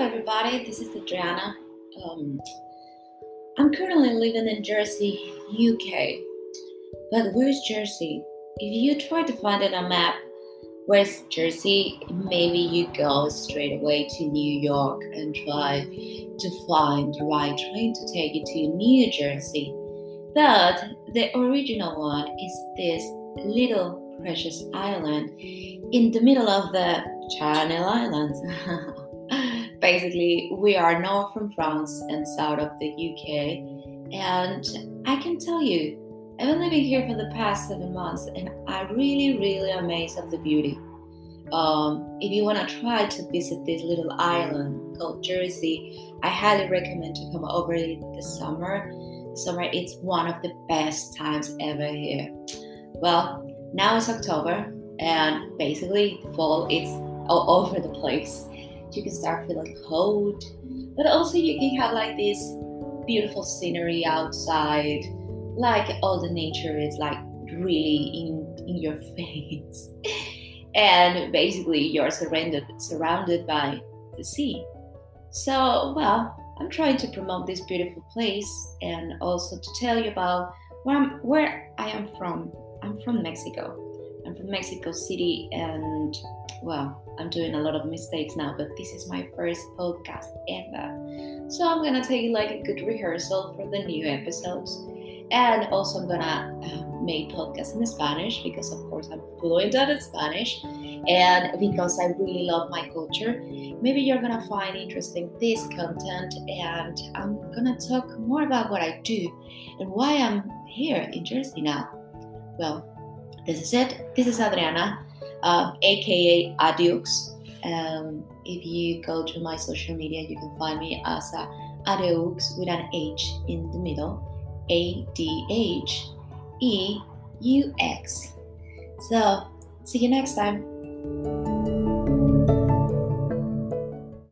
everybody. This is Adriana. Um, I'm currently living in Jersey, UK. But where's Jersey? If you try to find it on a map, where's Jersey? Maybe you go straight away to New York and try to find the right train to take you to New Jersey. But the original one is this little precious island in the middle of the Channel Islands. Basically, we are north from France and south of the UK. And I can tell you, I've been living here for the past seven months and I really, really amazed of the beauty. Um, if you want to try to visit this little island called Jersey, I highly recommend to come over in the summer. Summer, it's one of the best times ever here. Well, now it's October, and basically fall it's all over the place you can start feeling cold. But also you can have like this beautiful scenery outside like all the nature is like really in in your face. And basically you're surrounded surrounded by the sea. So well i'm trying to promote this beautiful place and also to tell you about where, I'm, where i am from. I'm from mexico i'm from mexico city and well, I'm doing a lot of mistakes now, but this is my first podcast ever. So I'm gonna take you like a good rehearsal for the new episodes. And also, I'm gonna uh, make podcasts in Spanish because, of course, I'm fluent in Spanish, and because I really love my culture. Maybe you're gonna find interesting this content, and I'm gonna talk more about what I do and why I'm here in Jersey now. Well, this is it. This is Adriana um, aka Adheux. Um, if you go to my social media, you can find me as uh, Adeux with an H in the middle, A D H E U X. So, see you next time.